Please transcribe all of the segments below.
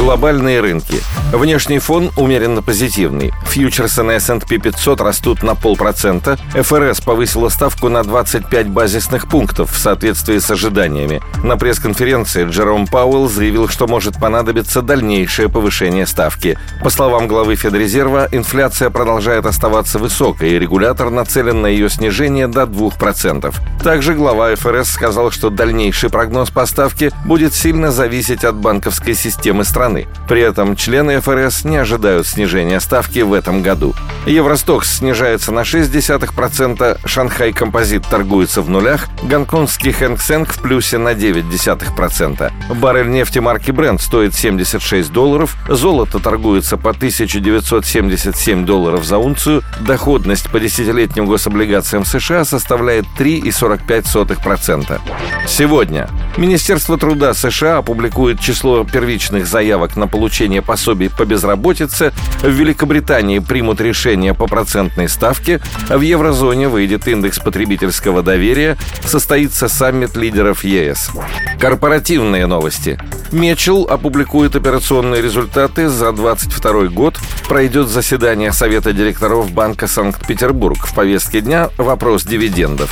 Глобальные рынки. Внешний фон умеренно позитивный. Фьючерсы на S&P 500 растут на полпроцента. ФРС повысила ставку на 25 базисных пунктов в соответствии с ожиданиями. На пресс-конференции Джером Пауэлл заявил, что может понадобиться дальнейшее повышение ставки. По словам главы Федрезерва, инфляция продолжает оставаться высокой, и регулятор нацелен на ее снижение до 2%. Также глава ФРС сказал, что дальнейший прогноз по ставке будет сильно зависеть от банковской системы страны страны. При этом члены ФРС не ожидают снижения ставки в этом году. Евростокс снижается на 0,6%, Шанхай Композит торгуется в нулях, гонконгский Хэнк в плюсе на 0,9%. Баррель нефти марки Brent стоит 76 долларов, золото торгуется по 1977 долларов за унцию, доходность по десятилетним гособлигациям США составляет 3,45%. Сегодня Министерство труда США опубликует число первичных заявок на получение пособий по безработице, в Великобритании примут решение по процентной ставке, в еврозоне выйдет индекс потребительского доверия, состоится саммит лидеров ЕС. Корпоративные новости. Мечел опубликует операционные результаты за 2022 год, пройдет заседание Совета директоров Банка Санкт-Петербург. В повестке дня вопрос дивидендов.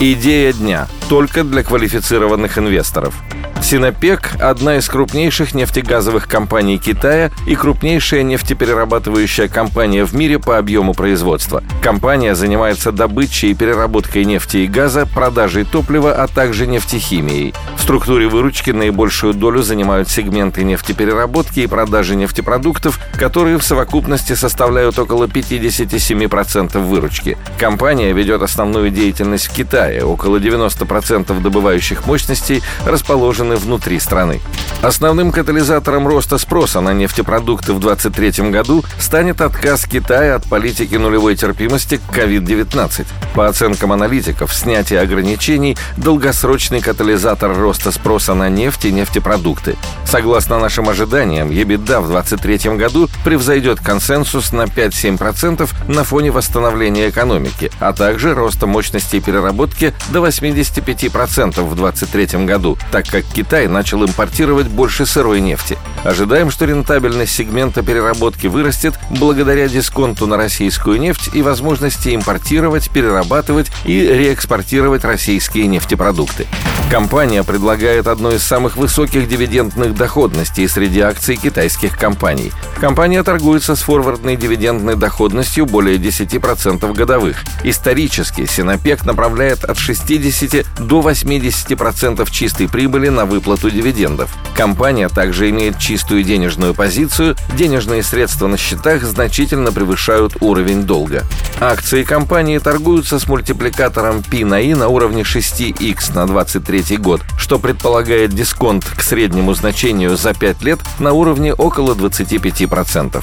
Идея дня только для квалифицированных инвесторов инвесторов. Синопек – одна из крупнейших нефтегазовых компаний Китая и крупнейшая нефтеперерабатывающая компания в мире по объему производства. Компания занимается добычей и переработкой нефти и газа, продажей топлива, а также нефтехимией. В структуре выручки наибольшую долю занимают сегменты нефтепереработки и продажи нефтепродуктов, которые в совокупности составляют около 57% выручки. Компания ведет основную деятельность в Китае. Около 90% добывающих мощностей расположены внутри страны. Основным катализатором роста спроса на нефтепродукты в 2023 году станет отказ Китая от политики нулевой терпимости к COVID-19. По оценкам аналитиков, снятие ограничений – долгосрочный катализатор роста спроса на нефть и нефтепродукты. Согласно нашим ожиданиям, EBITDA в 2023 году превзойдет консенсус на 5-7% на фоне восстановления экономики, а также роста мощностей переработки до 85% в 2023 году, так как Китай начал импортировать больше сырой нефти. Ожидаем, что рентабельность сегмента переработки вырастет благодаря дисконту на российскую нефть и возможности импортировать, перерабатывать и реэкспортировать российские нефтепродукты. Компания предлагает одну из самых высоких дивидендных доходностей среди акций китайских компаний. Компания торгуется с форвардной дивидендной доходностью более 10% годовых. Исторически Синопек направляет от 60 до 80% чистой прибыли на выплату дивидендов. Компания также имеет чистую денежную позицию, денежные средства на счетах значительно превышают уровень долга. Акции компании торгуются с мультипликатором P на I на уровне 6x на 23 год, что предполагает дисконт к среднему значению за 5 лет на уровне около 25%.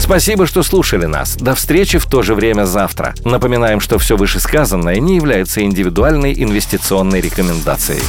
Спасибо, что слушали нас. До встречи в то же время завтра. Напоминаем, что все вышесказанное не является индивидуальной инвестиционной рекомендацией.